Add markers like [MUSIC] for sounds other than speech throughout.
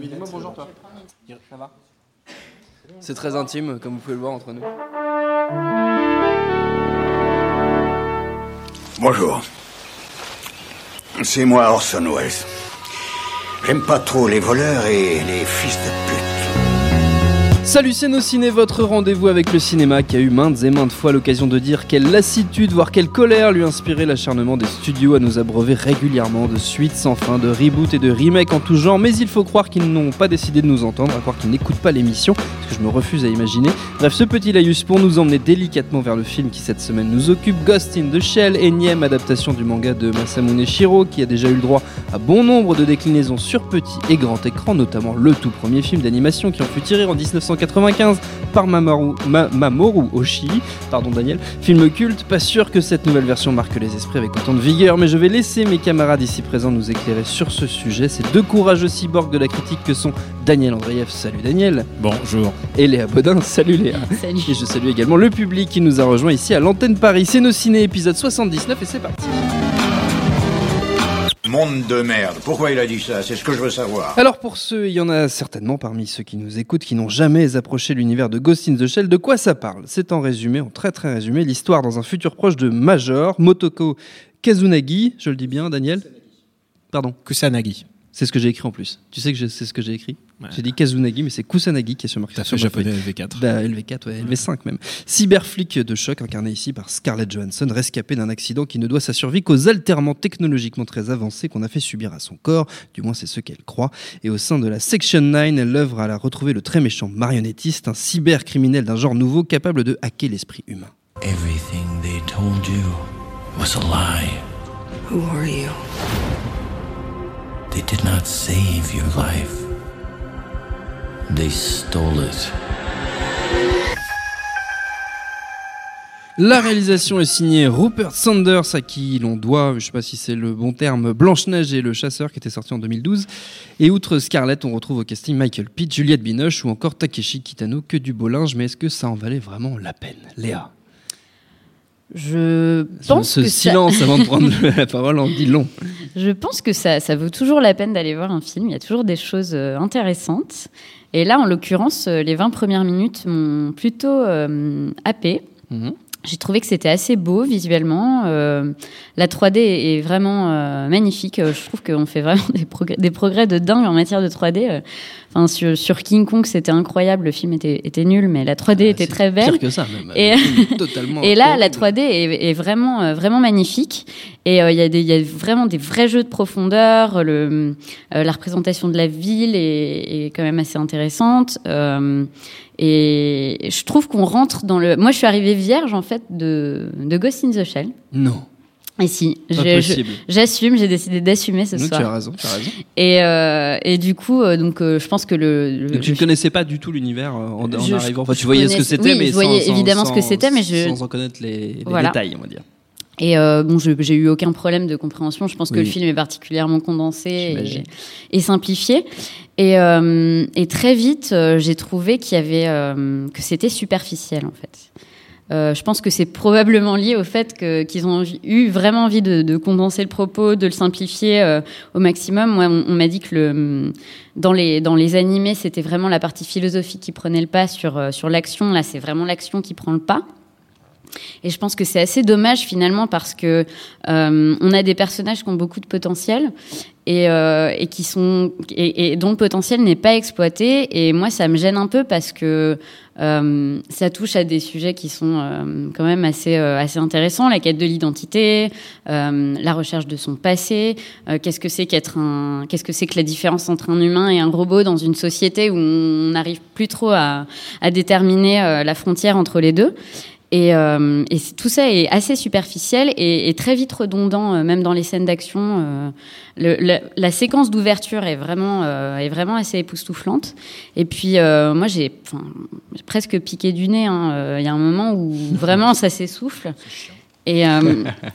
Dis-moi bonjour toi. Ça va C'est très intime, comme vous pouvez le voir entre nous. Bonjour. C'est moi Orson Welles. J'aime pas trop les voleurs et les fils de pute. Salut c'est nos ciné, votre rendez-vous avec le cinéma qui a eu maintes et maintes fois l'occasion de dire quelle lassitude, voire quelle colère lui inspirait l'acharnement des studios à nous abreuver régulièrement de suites sans fin, de reboots et de remakes en tout genre, mais il faut croire qu'ils n'ont pas décidé de nous entendre, à croire qu'ils n'écoutent pas l'émission, ce que je me refuse à imaginer. Bref, ce petit laïus pour nous emmener délicatement vers le film qui cette semaine nous occupe, Ghost in the Shell, énième adaptation du manga de Masamune Shiro, qui a déjà eu le droit à bon nombre de déclinaisons sur petit et grand écran, notamment le tout premier film d'animation qui en fut tiré en 1995 par Mamoru, Ma- Mamoru Oshii, pardon Daniel, film culte, pas sûr que cette nouvelle version marque les esprits avec autant de vigueur, mais je vais laisser mes camarades ici présents nous éclairer sur ce sujet, ces deux courageux cyborgs de la critique que sont Daniel Andreev, salut Daniel, Bonjour. et Léa Bodin, salut Léa. [LAUGHS] Salut. Et je salue également le public qui nous a rejoint ici à l'antenne Paris, c'est nos ciné épisode 79 et c'est parti. Monde de merde. Pourquoi il a dit ça? C'est ce que je veux savoir. Alors pour ceux, il y en a certainement parmi ceux qui nous écoutent qui n'ont jamais approché l'univers de Ghost in the Shell, de quoi ça parle? C'est en résumé, en très très résumé, l'histoire dans un futur proche de Major, Motoko Kazunagi, je le dis bien Daniel? Pardon, Kusanagi. C'est ce que j'ai écrit en plus. Tu sais que je- c'est ce que j'ai écrit Ouais. J'ai dit Kazunagi, mais c'est Kusanagi qui est sur marqué T'as sur fait japonais LV4. Bah, LV4, ouais, LV5 même. Cyberflic de choc incarné ici par Scarlett Johansson, rescapée d'un accident qui ne doit sa survie qu'aux alterments technologiquement très avancés qu'on a fait subir à son corps, du moins c'est ce qu'elle croit. Et au sein de la Section 9, elle œuvre à la retrouver le très méchant marionnettiste, un cybercriminel d'un genre nouveau capable de hacker l'esprit humain. Everything they told you was a lie. Who are you? They did not save your life. They stole it. La réalisation est signée Rupert Sanders, à qui l'on doit, je sais pas si c'est le bon terme, Blanche-Neige et le Chasseur, qui était sorti en 2012. Et outre Scarlett, on retrouve au casting Michael Pitt, Juliette Binoche ou encore Takeshi Kitano, que du beau linge, mais est-ce que ça en valait vraiment la peine? Léa Je pense Ce, que ça- silence avant de [LAUGHS] prendre la parole en dit long. Je pense que ça, ça vaut toujours la peine d'aller voir un film. Il y a toujours des choses euh, intéressantes. Et là, en l'occurrence, euh, les 20 premières minutes m'ont plutôt euh, happé. Mhm. J'ai trouvé que c'était assez beau visuellement. Euh, la 3D est vraiment euh, magnifique. Je trouve qu'on fait vraiment [LAUGHS] des progrès, des progrès de dingue en matière de 3D. Enfin, sur, sur King Kong, c'était incroyable. Le film était, était nul, mais la 3D était Ah, C'est très belle. Pire que ça, même. Et- Totalement. [LAUGHS] Et là, la horrible. 3D est, est vraiment, euh, vraiment magnifique. Et euh, il y, a y vraiment des vrais jeux de profondeur. Le, euh, la représentation de la ville est, est quand même assez intéressante. Et je trouve qu'on rentre dans le. Moi, je suis arrivée vierge en fait de, de Ghost in the Shell. Non, Et si, j'assume, j'ai décidé d'assumer ce Non, tu as soir. raison, tu as raison. Et, euh, et du coup, euh, donc, euh, je pense que le. le- Donc, tu ne connaissais pas du tout l'univers en, en Je- arrivant. Enfin, tu voyais ce que c'était, oui, mais je voyais sans, sans- évidemment ce que c'était, mais je- sans en connaître les, les Voilà. détails, on va dire. Et euh, bon, j'ai eu aucun problème de compréhension. Je pense que le film est particulièrement condensé et, et simplifié. Et, euh, et très vite, euh, j'ai trouvé qu'il y avait que c'était superficiel en fait. Euh, je pense que c'est probablement lié au fait qu'ils ont eu vraiment envie de, de condenser le propos, de le simplifier euh, au maximum. Moi, on, on m'a dit que le, dans, les, dans les animés, c'était vraiment la partie philosophique qui prenait le pas sur, euh, sur l'action. Là, c'est vraiment l'action qui prend le pas. Et je pense que c'est assez dommage finalement parce que euh, on a des personnages qui ont beaucoup de potentiel et, euh, qui sont et, dont le potentiel n'est pas exploité. Et moi, ça me gêne un peu parce que euh, ça touche à des sujets qui sont quand même assez assez intéressants la quête de l'identité, la recherche de son passé. qu'est-ce que c'est qu'être un qu'est-ce que c'est que la différence entre un humain et un robot dans une société où on n'arrive plus trop à, déterminer la frontière entre les deux. Et, euh, et tout ça est assez superficiel et, et très vite redondant, euh, même dans les scènes d'action. euh, le- la, la séquence d'ouverture est vraiment, est vraiment assez époustouflante. Et puis, moi, j'ai presque piqué du nez. hein. Il y a un moment où [LAUGHS] vraiment ça s'essouffle. Et,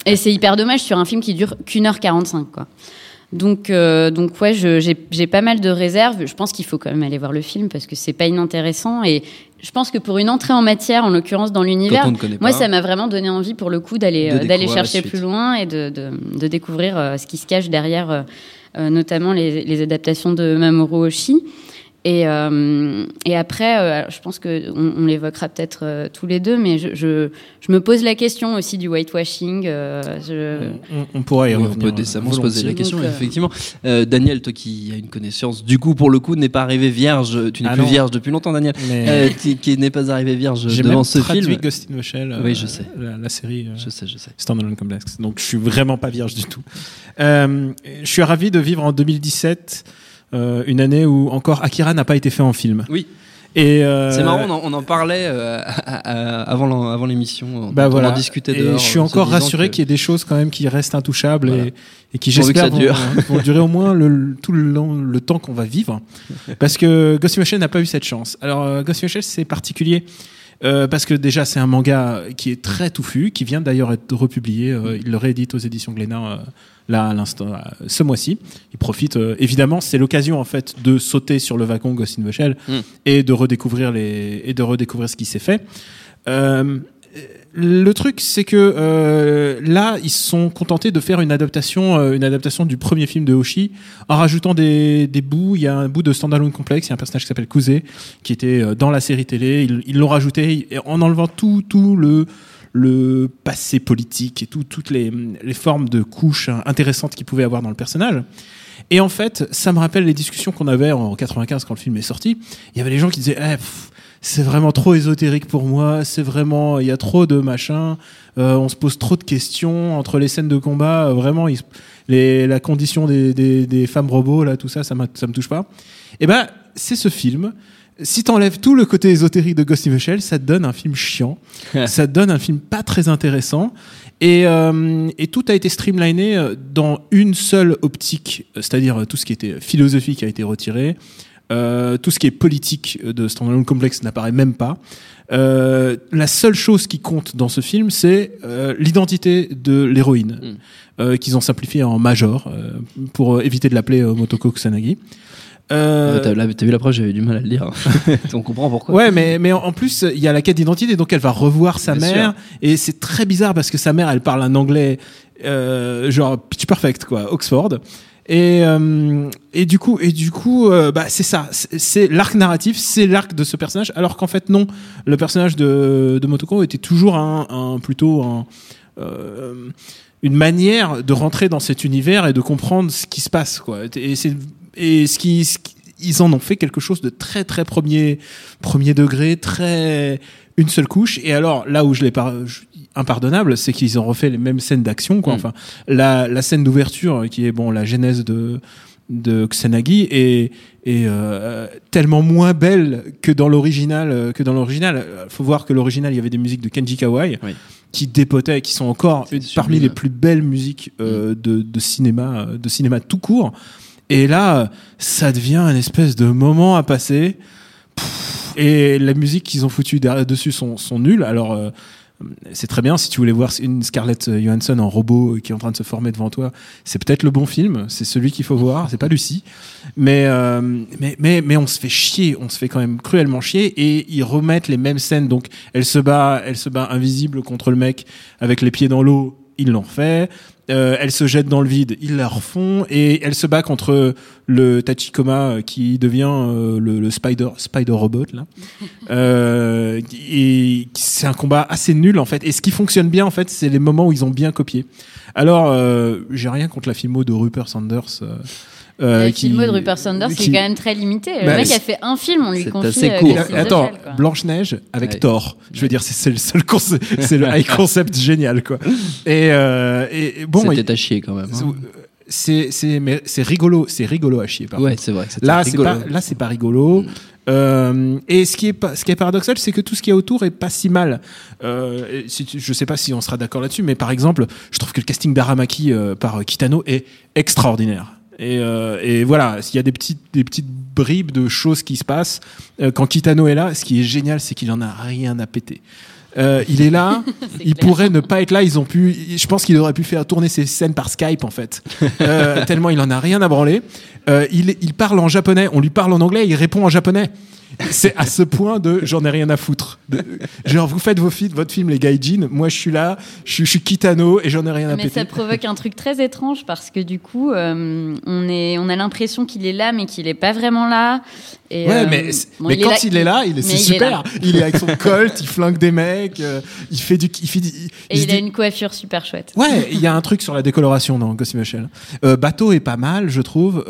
et c'est hyper dommage sur un film qui dure qu'une heure 45, quoi. Donc, euh, donc ouais, j'ai j'ai pas mal de réserves. Je pense qu'il faut quand même aller voir le film parce que c'est pas inintéressant. Et je pense que pour une entrée en matière, en l'occurrence dans l'univers, moi, ça m'a vraiment donné envie pour le coup d'aller euh, d'aller chercher plus loin et de, de, de découvrir euh, ce qui se cache derrière euh, notamment les, les adaptations de Mamoru Oshii. Et, euh, et après, euh, je pense qu'on on l'évoquera peut-être euh, tous les deux, mais je, je, je me pose la question aussi du whitewashing. euh, je- On, on pourrait y Oui, on peut décemment se poser la question, Donc, effectivement. Euh, Daniel, toi qui as une connaissance, du coup, pour le coup, n'est pas arrivé vierge. Tu n'es Ah plus non. vierge depuis longtemps, Daniel. Mais Euh, qui qui n'est pas arrivé vierge j'ai devant même ce traduit film. Ghost in the Shell, euh, Oui, je sais. La, la série. euh, Je sais, je sais. Standalone Complex. Donc je suis vraiment pas vierge du tout. Euh, je suis ravi de vivre en 2017, euh, une année où encore Akira n'a pas été fait en film. Oui. Et euh, C'est marrant, on en, on en parlait euh, à- à- avant l'émission. on- Bah on voilà. en discutait Et dehors. je suis en encore rassuré qu'il y ait des choses quand même qui restent intouchables Voilà. et, et qui j'espère vont, vont durer au moins le, tout le, long- le temps qu'on va vivre. [LAUGHS] Parce que Ghost in the Shell n'a pas eu cette chance. Alors euh, Ghost in the Shell c'est particulier. Euh, parce que déjà c'est un manga qui est très touffu, qui vient d'ailleurs être republié. euh, il le réédite aux éditions Glénat euh, là à l'instant, ce mois-ci. Il profite euh, évidemment, c'est l'occasion en fait de sauter sur le wagon Ghost in the Shell Mm. et de redécouvrir les et de redécouvrir ce qui s'est fait. Le truc, c'est que euh, là, ils se sont contentés de faire une adaptation, euh, une adaptation du premier film de Hoshi, en rajoutant des, bouts. Il y a un bout de standalone complexe. Il y a un personnage qui s'appelle Kuze, qui était euh, dans la série télé. Ils l'ont rajouté en enlevant tout, tout le passé politique et tout, toutes les, formes de couches intéressantes qu'il pouvait avoir dans le personnage. Et en fait, ça me rappelle les discussions qu'on avait en 95 quand le film est sorti. Il y avait les gens qui disaient, eh, c'est vraiment trop ésotérique pour moi, c'est vraiment, il y a trop de machin, euh, on se pose trop de questions entre les scènes de combat, euh, vraiment, il les, la condition des, des, des femmes robots, là, tout ça, ça, ça me touche pas. Et ben, c'est ce film. Si t'enlèves tout le côté ésotérique de Ghost in the Shell, ça te donne un film chiant, [LAUGHS] ça te donne un film pas très intéressant, et, euh, et tout a été streamliné dans une seule optique, c'est-à-dire tout ce qui était philosophique a été retiré, euh, tout ce qui est politique de Standalone Complex n'apparaît même pas. Euh, la seule chose qui compte dans ce film, c'est euh, l'identité de l'héroïne, Mm. euh, qu'ils ont simplifié en Major, euh, pour euh, éviter de l'appeler Motoko Kusanagi. Euh, Ouais, T'as vu la preuve, j'avais du mal à le lire. [LAUGHS] On comprend pourquoi. Ouais, mais, mais en en plus, il y a la quête d'identité, donc elle va revoir sa Bien mère. Et c'est très bizarre parce que sa mère, elle parle un anglais, euh, genre pitch perfect, quoi, Oxford. Et, euh, et du coup, et du coup, euh, bah, c'est ça. C'est l'arc narratif, c'est l'arc de ce personnage. Alors qu'en fait, non. Le personnage de, de Motoko était toujours un, un plutôt euh, une manière de rentrer dans cet univers et de comprendre ce qui se passe, quoi. Et c'est et ce qui, ils en ont fait quelque chose de très très premier premier degré, très une seule couche. Et alors là où je l'ai pas impardonnable, c'est qu'ils ont refait les mêmes scènes d'action, quoi. Mm. Enfin, la, la scène d'ouverture qui est bon la genèse de de Kusanagi est, est euh, tellement moins belle que dans l'original euh, que dans l'original. Euh, Faut voir que l'original il y avait des musiques de Kenji Kawai Oui. qui dépotaient, qui sont encore une- parmi les plus belles musiques euh, de, de cinéma, euh, de cinéma tout court. Et là, euh, ça devient un espèce de moment à passer. Pff, Et la musique qu'ils ont foutu dessus sont, sont nulles. Alors, euh, c'est très bien si tu voulais voir une Scarlett Johansson en robot qui est en train de se former devant toi. C'est peut-être le bon film. C'est celui qu'il faut voir. C'est pas Lucie. Mais, euh, mais, mais, mais on se fait chier. On se fait quand même cruellement chier. Et ils remettent les mêmes scènes. Donc, elle se bat, elle se bat invisible contre le mec avec les pieds dans l'eau. Ils l'ont fait. Euh, elle se jette dans le vide, ils la refont et elle se bat contre le Tachikoma euh, qui devient euh, le, le Spider Spider Robot là. [LAUGHS] Euh, et c'est un combat assez nul en fait. Et ce qui fonctionne bien en fait, c'est les moments où ils ont bien copié. Alors euh, j'ai rien contre la filmo de Rupert Sanders. Euh, euh, le qui- film de Rupert Sanders qui, qui- est quand même très limité. Le Bah, mec c'est- a fait un film, on lui c'est confie. assez euh, court. Attends. Blanche Neige avec Ouais. Thor. Je veux dire, c'est c'est le seul concept, c'est le [LAUGHS] high concept génial quoi. Et, euh, et, bon, C'était il- à chier quand même. hein. c'est c'est c'est rigolo, c'est rigolo à chier. Par Ouais, c'est vrai. Là, c'est pas là, c'est pas rigolo. Euh, et ce qui est pas, ce qui est paradoxal, c'est que tout ce qui est autour est pas si mal. Euh, si tu- je sais pas si on sera d'accord là-dessus, mais par exemple, je trouve que le casting d'Aramaki euh, par Kitano est extraordinaire. Et, euh, et voilà, il y a des petites, des petites bribes de choses qui se passent euh, quand Kitano est là. Ce qui est génial, c'est qu'il en a rien à péter. Euh, il est là. [LAUGHS] Il clair. pourrait ne pas être là. Ils ont pu. Je pense qu'il aurait pu faire tourner ses scènes par Skype en fait. Tellement il en a rien à branler. Il, il parle en japonais. On lui parle en anglais. Il répond en japonais. C'est à ce point de j'en ai rien à foutre. De- genre vous faites vos films, votre film les gaijin. Moi je suis là. Je, suis- je suis Kitano et j'en ai rien à Mais péter. ça provoque un truc très étrange parce que du coup, euh, on, est, on a l'impression qu'il est là, mais qu'il est pas vraiment là. Et, Ouais, euh, mais, bon, mais quand il est là, il est, mais c'est il est super. Il est avec son colt, il flingue des mecs, euh, il fait du, il fait il- Et il a dit- une coiffure super chouette. Ouais, il y a un truc sur la décoloration dans Ghost. Euh, bateau est pas mal, je trouve.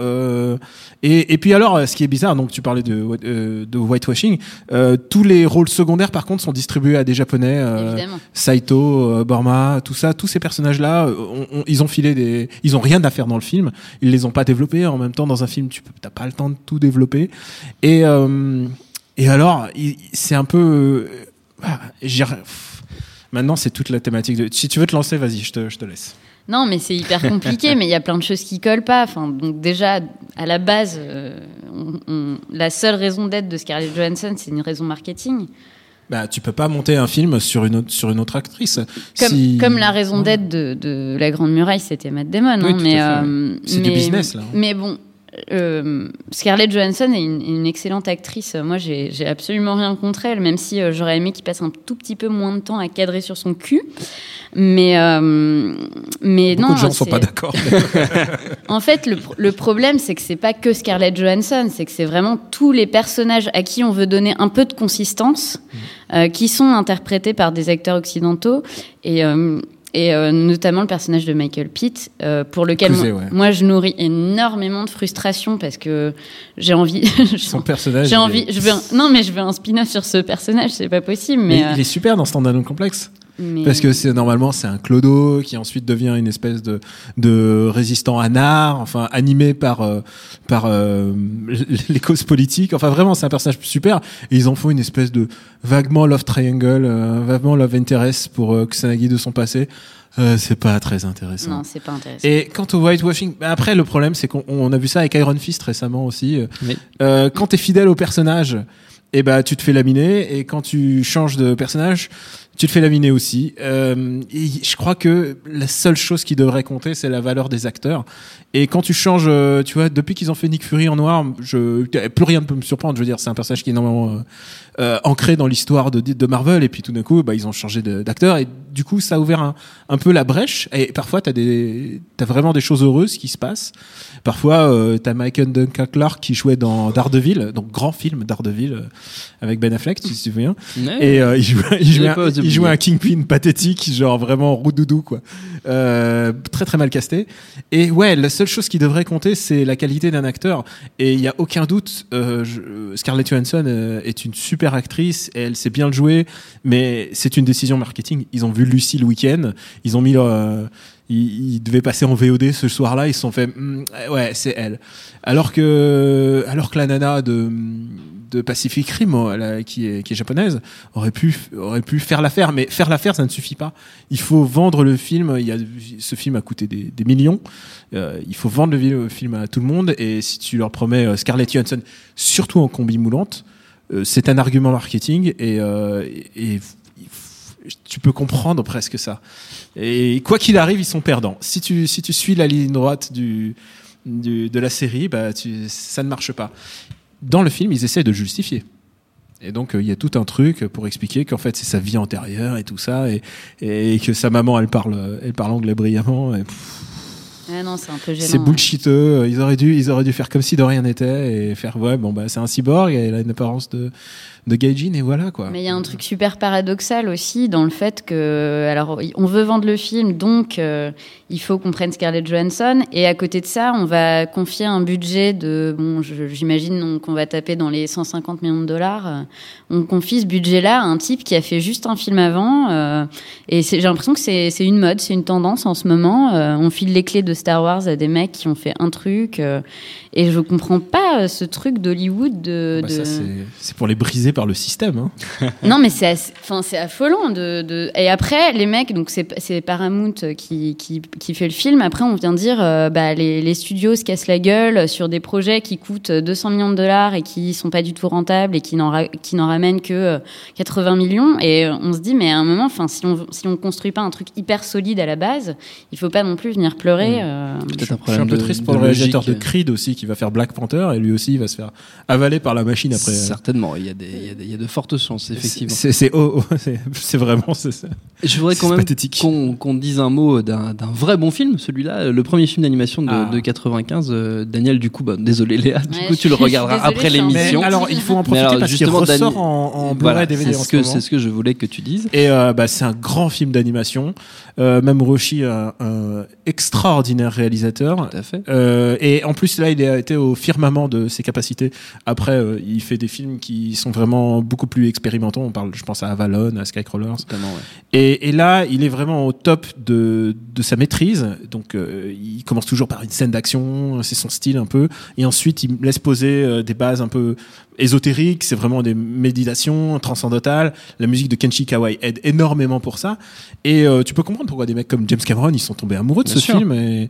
Et, et puis alors, euh, ce qui est bizarre, donc tu parlais de, euh, de whitewashing. Euh, tous les rôles secondaires, par contre, sont distribués à des Japonais. euh. Saito, euh, Borma, tout ça, tous ces personnages-là, on- on- ils ont filé des, ils ont rien à faire dans le film. Ils les ont pas développés. En même temps, dans un film, tu t'as pas le temps de tout développer. Et et alors, c'est un peu, ah, Maintenant, c'est toute la thématique de. Si tu veux te lancer, vas-y, je te, je te laisse. Non, mais c'est hyper compliqué, [LAUGHS] mais il y a plein de choses qui collent pas. Enfin, donc déjà, à la base, euh, on- on- la seule raison d'être de Scarlett Johansson, c'est une raison marketing. Bah, tu peux pas monter un film sur une autre, sur une autre actrice. Comme, Si- comme la raison d'être de, de La Grande Muraille, c'était Matt Damon. Oui, hein, mais, euh, C'est du mais- business, là. Mais bon, euh, Scarlett Johansson est une, une excellente actrice. Moi, j'ai absolument rien contre elle, même si euh, j'aurais aimé qu'il passe un tout petit peu moins de temps à cadrer sur son cul. Mais, euh, mais Beaucoup non. de gens sont pas d'accord. [LAUGHS] En fait, le, le problème, c'est que c'est pas que Scarlett Johansson, c'est que c'est vraiment tous les personnages à qui on veut donner un peu de consistance, Mm. euh, qui sont interprétés par des acteurs occidentaux, et, et euh, notamment le personnage de Michael Pitt, euh, pour lequel moi, ouais. moi, je nourris énormément de frustration parce que j'ai envie, [LAUGHS] Son personnage. j'ai il envie, est- je veux un- non mais je veux un spin-off sur ce personnage, c'est pas possible, Mais mais, euh, il est super dans Stand Alone Complexe. Mais- Parce que c'est normalement c'est un clodo qui ensuite devient une espèce de de résistant anard, enfin animé par euh, par euh, [LAUGHS] les causes politiques. Enfin vraiment c'est un personnage super. Et ils en font une espèce de vaguement love triangle, euh, vaguement love interest pour euh, Kusanagi de son passé. Euh, c'est pas très intéressant. non, c'est pas intéressant. Et quant au whitewashing, bah après le problème c'est qu'on on a vu ça avec Iron Fist récemment aussi. Oui. Euh, quand t'es fidèle au personnage, et ben tu te fais laminer et quand tu changes de personnage, tu te fais laminer aussi. Euh, et je crois que la seule chose qui devrait compter, c'est la valeur des acteurs. Et quand tu changes, euh, tu vois, depuis qu'ils ont fait Nick Fury en noir, je plus rien ne peut me surprendre. Je veux dire, c'est un personnage qui est énormément euh, euh, ancré dans l'histoire de, de Marvel. Et puis tout d'un coup, bah, ils ont changé d'acteur et du coup, ça a ouvert un, un peu la brèche. Et parfois, t'as des, t'as vraiment des choses heureuses qui se passent. Parfois, euh, t'as Michael Duncan Clark qui jouait dans Daredevil, donc grand film Daredevil euh, avec Ben Affleck, si tu te souviens. Ouais. Et il jouait, il, jouait un, il jouait un Kingpin pathétique, genre vraiment roux-doudou, quoi. Euh, très très mal casté. Et ouais, la seule chose qui devrait compter, c'est la qualité d'un acteur. Et il y a aucun doute, euh, je- Scarlett Johansson euh, est une super actrice, et elle sait bien le jouer, mais c'est une décision marketing. Ils ont vu Lucie le week-end, ils ont mis leur, euh, ils, ils devaient passer en VOD ce soir-là, ils se sont fait, Hmm, ouais, c'est elle. Alors que, alors que la nana de, de Pacific Rim, elle, qui est, japonaise, aurait pu, faire l'affaire. Mais faire l'affaire, ça ne suffit pas. Il faut vendre le film. Ce film a coûté des, millions. Euh, il faut vendre le, film à tout le monde. Et si tu leur promets euh, Scarlett Johansson, surtout en combi moulante, euh, c'est un argument marketing et, euh, tu peux comprendre presque ça. Et quoi qu'il arrive, ils sont perdants. Si tu, si tu suis la ligne droite de la série, bah, ça ne marche pas. Dans le film, ils essaient de justifier. Et donc, euh, il y a tout un truc pour expliquer qu'en fait, c'est sa vie antérieure et tout ça, et, et que sa maman, elle parle, elle parle anglais brillamment. Et Ah non, c'est un peu gênant. c'est bullshiteux. Ils auraient dû, ils auraient dû faire comme si de rien n'était et faire ouais, bon bah c'est un cyborg, et il a une apparence de de gaijin et voilà quoi. Mais il y a un truc super paradoxal aussi dans le fait que, alors, on veut vendre le film, donc euh, il faut qu'on prenne Scarlett Johansson, et à côté de ça, on va confier un budget de, bon, j'imagine qu'on va taper dans les 150 millions de dollars. On confie ce budget-là à un type qui a fait juste un film avant, euh, et j'ai l'impression que c'est une mode, c'est une tendance en ce moment. Euh, on file les clés de Star Wars à des mecs qui ont fait un truc, et je comprends pas ce truc d'Hollywood de. Bah, de... c'est pour les briser par le système. Hein. [LAUGHS] Non, mais c'est enfin, c'est affolant. De, de... Et après, les mecs, donc c'est c'est Paramount qui, qui, qui fait le film. Après, on vient dire, euh, bah, les, les studios se cassent la gueule sur des projets qui coûtent 200 millions de dollars et qui sont pas du tout rentables et qui n'en ra- qui n'en ramènent que euh, 80 millions. Et euh, on se dit, mais à un moment, enfin, si on si on construit pas un truc hyper solide à la base, il faut pas non plus venir pleurer. euh, un Je suis un peu de- triste de pour le réalisateur de Creed aussi qui va faire Black Panther et lui aussi il va se faire avaler par la machine après. Certainement, il y, a des, y y a de fortes chances, effectivement. C'est oh, oh, [LAUGHS] c'est- vraiment c'est- c'est- Je voudrais quand même pathétique. qu'on dise un mot d'un d'un vrai bon film, celui-là, le premier film d'animation de, Ah. de 95. euh, Daniel, du coup, bah, désolé Léa, du Ouais, coup tu le regarderas après l'émission. Alors il faut en profiter alors, parce qu'il justement, ressort Dani- en, en Voilà, DVD c'est ce ce que moment. c'est ce que je voulais que tu dises. Et euh, bah, c'est un grand film d'animation. Euh, Mamorushi, un, un extraordinaire réalisateur. Tout à fait. Euh, et en plus là, il a été au firmament de ses capacités. Après, euh, il fait des films qui sont vraiment beaucoup plus expérimentaux. On parle, je pense à Avalon, à Skycrawlers. Ouais. Et, et là, il est vraiment au top de, de sa maîtrise. Donc, euh, il commence toujours par une scène d'action, c'est son style un peu. Et ensuite, il laisse poser euh, des bases un peu ésotériques. C'est vraiment des méditations transcendantales. La musique de Kenshi Kawai aide énormément pour ça. Et euh, tu peux comprendre pourquoi des mecs comme James Cameron, ils sont tombés amoureux de Bien ce sûr. film. Et,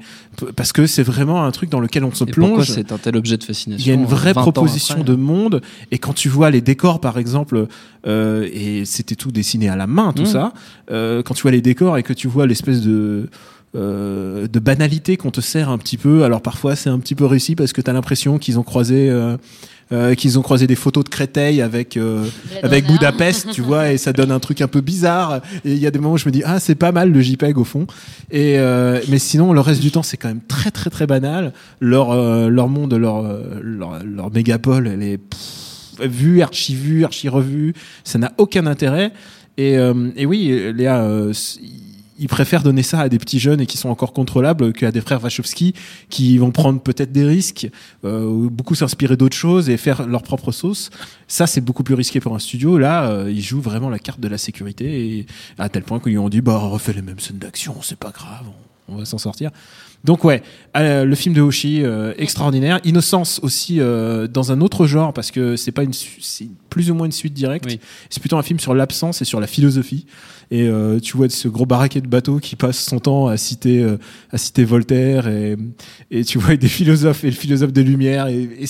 parce que c'est vraiment un truc dans lequel on se Et plonge. c'est un tel objet de fascination Il y a une vraie 20 ans proposition de monde et quand tu vois les décors par exemple euh, et c'était tout dessiné à la main tout Mhm. ça euh, quand tu vois les décors et que tu vois l'espèce de euh, de banalité qu'on te sert un petit peu alors parfois c'est un petit peu réussi parce que tu as l'impression qu'ils ont croisé euh, euh, qu'ils ont croisé des photos de Créteil avec euh, avec. Budapest, tu vois, et ça donne un truc un peu bizarre. Et il y a des moments où je me dis ah c'est pas mal le JPEG au fond. Et euh, mais sinon le reste du temps c'est quand même très très très banal. Leur euh, leur monde, leur leur, leur mégapole, elle est pff, vue, archi vue, archi revue. Ça n'a aucun intérêt. Et, euh, et oui, Léa, euh, ils préfèrent donner ça à des petits jeunes et qui sont encore contrôlables qu'à des frères Wachowski qui vont prendre peut-être des risques, euh, ou beaucoup s'inspirer d'autres choses et faire leur propre sauce. Ça, c'est beaucoup plus risqué pour un studio. Là, euh, ils jouent vraiment la carte de la sécurité et à tel point qu'ils ont dit, bah, refais les mêmes scènes d'action, c'est pas grave, on va s'en sortir. Donc ouais, euh, le film de Hoshi, euh, extraordinaire. Innocence aussi euh, dans un autre genre parce que c'est pas une, c'est plus ou moins une suite directe. Oui. C'est plutôt un film sur l'absence et sur la philosophie. Et tu vois ce gros baraquet de bateau qui passe son temps à citer, à citer Voltaire et, et tu vois des philosophes et le philosophe des Lumières. Et,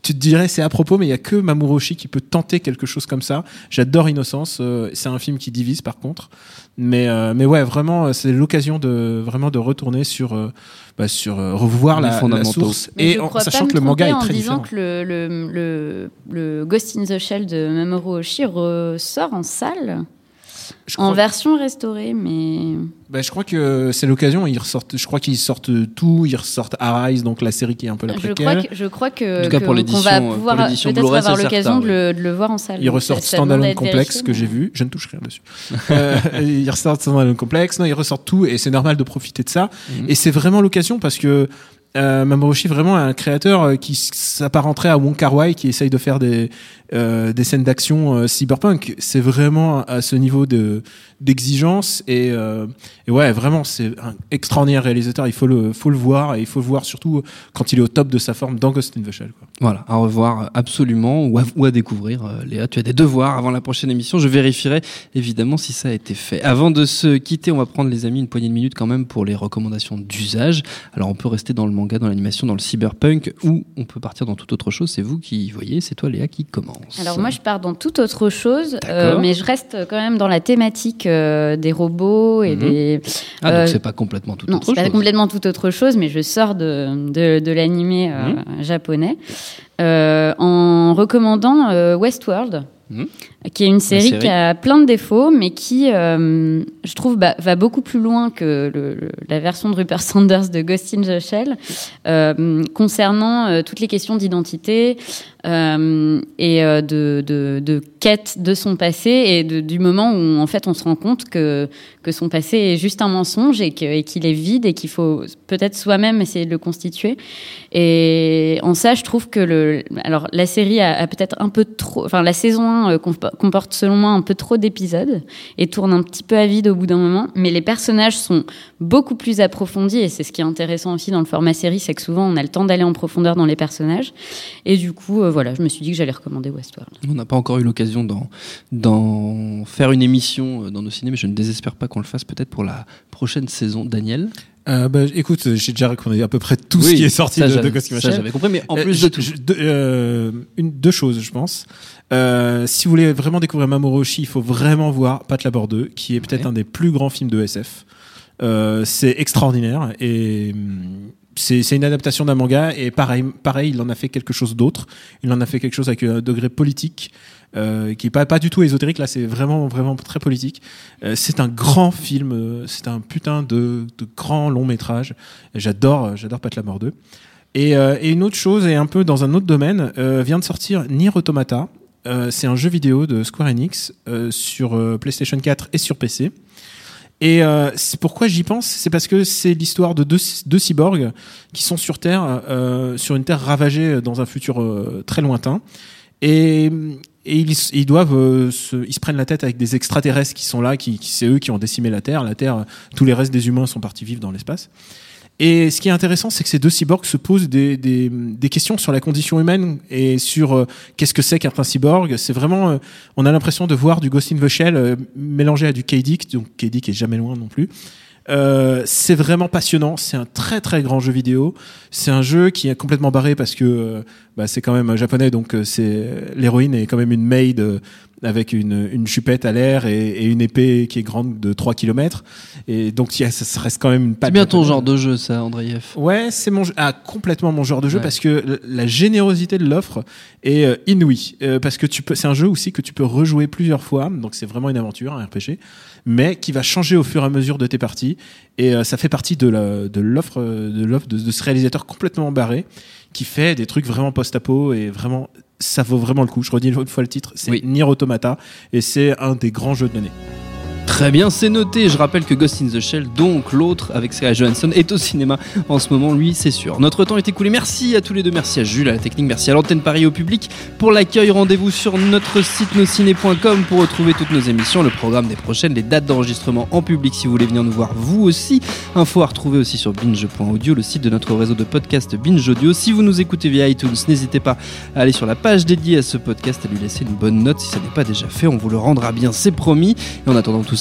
tu te dirais c'est à propos, mais il y a que Mamorushi qui peut tenter quelque chose comme ça. J'adore Innocence. c'est un film qui divise par contre. Mais, euh, mais ouais, vraiment, euh, c'est l'occasion de vraiment de retourner sur, euh, bah, sur euh, revoir Les la, la fondamentaux. source. Mais et en sachant que le manga est très en disant différent. que le, le, le, le Ghost in the Shell de Mamoru Oshii ressort en salle, Je en crois, version restaurée, mais bah, je crois que c'est l'occasion. Ils ressortent. Je crois qu'ils sortent tout. Ils ressortent Arise, donc la série qui est un peu la je préquelle. crois que je crois que En tout cas, que- pour qu'on va pouvoir peut-être avoir l'occasion de, le, de le voir en salle. Ils ressortent Standalone Complex que j'ai vu. Je ne touche rien dessus. [LAUGHS] euh, ils ressortent Standalone Complex. Non, ils ressortent tout et c'est normal de profiter de ça. Mhm. Et c'est vraiment l'occasion parce que euh, Mamorushi vraiment un créateur euh, qui s'apparenterait à Wong Kar Wai qui essaye de faire des euh, des scènes d'action euh, cyberpunk. C'est vraiment à ce niveau de d'exigence et, euh, et ouais vraiment c'est un extraordinaire réalisateur. Il faut le faut le voir et il faut le voir surtout quand il est au top de sa forme dans Ghost in the Shell. Quoi. Voilà, à revoir absolument ou à, ou à découvrir. Euh, Léa, tu as des devoirs avant la prochaine émission. Je vérifierai évidemment si ça a été fait. Avant de se quitter, on va prendre les amis une poignée de minutes quand même pour les recommandations d'usage. Alors on peut rester dans le manga, dans l'animation, dans le cyberpunk ou on peut partir dans toute autre chose. C'est vous qui voyez, c'est toi Léa qui commence. Alors moi je pars dans toute autre chose, euh, mais je reste quand même dans la thématique euh, des robots et Mhm. des. ah donc euh, c'est pas complètement tout non, autre c'est pas chose. complètement toute autre chose, mais je sors de de, de l'animé euh, Mhm. japonais en recommandant Westworld. Qui est une série, série. qui a plein de défauts, mais qui, euh, je trouve, bah, va beaucoup plus loin que le- le- la version de Rupert Sanders de Ghost in the Shell, euh, concernant euh, toutes les questions d'identité et de, de, de quête de son passé et de- du moment où en fait on se rend compte que, que son passé est juste un mensonge et qu'il est vide et qu'il faut peut-être soi-même essayer de le constituer. Et en ça, je trouve que le, alors la série a, a peut-être un peu trop, enfin la saison 1 euh, comp- comporte selon moi un peu trop d'épisodes et tourne un petit peu à vide au bout d'un moment. Mais les personnages sont beaucoup plus approfondis et c'est ce qui est intéressant aussi dans le format série, c'est que souvent on a le temps d'aller en profondeur dans les personnages. Et du coup, euh, voilà, je me suis dit que j'allais recommander Westworld. On n'a pas encore eu l'occasion d'en, faire une émission euh, dans nos ciné, mais je ne désespère pas qu'on le fasse peut-être pour la prochaine saison. Daniel? Euh, bah, écoute, j'ai déjà répondu à peu près tout ce qui est sorti de, de Ghost in the ça, Shell. j'avais compris, mais en Euh, plus de tout. je- de- euh, une, deux choses, je pense. Euh, si vous voulez vraiment découvrir Mamoru Oshii, il faut vraiment voir Pat Labor 2, qui est peut-être Ouais. un des plus grands films de SF. C'est extraordinaire et c'est une adaptation d'un manga et pareil, pareil, il en a fait quelque chose d'autre. Il en a fait quelque chose avec un degré politique. Euh, qui est pas pas du tout ésotérique là c'est vraiment vraiment très politique Euh, c'est un grand film euh, c'est un putain de, grand long métrage j'adore j'adore Pat Labor 2 et, et une autre chose, et un peu dans un autre domaine, vient de sortir Nier Automata. C'est un jeu vidéo de Square Enix sur PlayStation 4 et sur PC. Et euh, c'est pourquoi j'y pense, c'est parce que c'est l'histoire de deux, cyborgs qui sont sur Terre, euh, sur une Terre ravagée dans un futur euh, très lointain. Et, ils doivent, euh, se, ils se prennent la tête avec des extraterrestres qui sont là, qui, qui c'est eux qui ont décimé la Terre. La Terre, tous les restes des humains sont partis vivre dans l'espace. Et ce qui est intéressant, c'est que ces deux cyborgs se posent des, des, questions sur la condition humaine et sur euh, qu'est-ce que c'est qu'un cyborg. C'est vraiment, euh, on a l'impression de voir du Ghost in the Shell euh, mélangé à du K-Dick, donc K-Dick est jamais loin non plus. C'est vraiment passionnant. C'est un très très grand jeu vidéo. C'est un jeu qui est complètement barré parce que bah, c'est quand même japonais, donc c'est l'héroïne est quand même une maid avec une, une chupette à l'air et, et une épée qui est grande de 3 km. Et donc il y a- ça reste quand même une C'est patte bien ton genre de jeu, ça, Andreev. Ouais, c'est mon ah, complètement mon genre de jeu Ouais. parce que la générosité de l'offre est euh, inouïe Euh, parce que tu peux c'est un jeu aussi que tu peux rejouer plusieurs fois donc c'est vraiment une aventure un RPG mais qui va changer au fur et à mesure de tes parties et euh, ça fait partie de de l'offre euh, de l'offre de, de ce réalisateur complètement barré qui fait des trucs vraiment post-apo et vraiment ça vaut vraiment le coup. Je redis une fois le titre, c'est Oui. Nier Automata et c'est un des grands jeux de l'année. Très bien, c'est noté. Je rappelle que Ghost in the Shell, donc l'autre avec Scarlett Johansson, est au cinéma en ce moment, lui, c'est sûr. Notre temps est écoulé. Merci à tous les deux. Merci à Jules, à la technique. Merci à l'antenne Paris, au public pour l'accueil. Rendez-vous sur notre site nosciné.com pour retrouver toutes nos émissions, le programme des prochaines, les dates d'enregistrement en public si vous voulez venir nous voir vous aussi. Info à retrouver aussi sur binge.audio, le site de notre réseau de podcast Binge Audio. Si vous nous écoutez via iTunes, n'hésitez pas à aller sur la page dédiée à ce podcast, à lui laisser une bonne note si ça n'est pas déjà fait. On vous le rendra bien, c'est promis. Et en attendant tout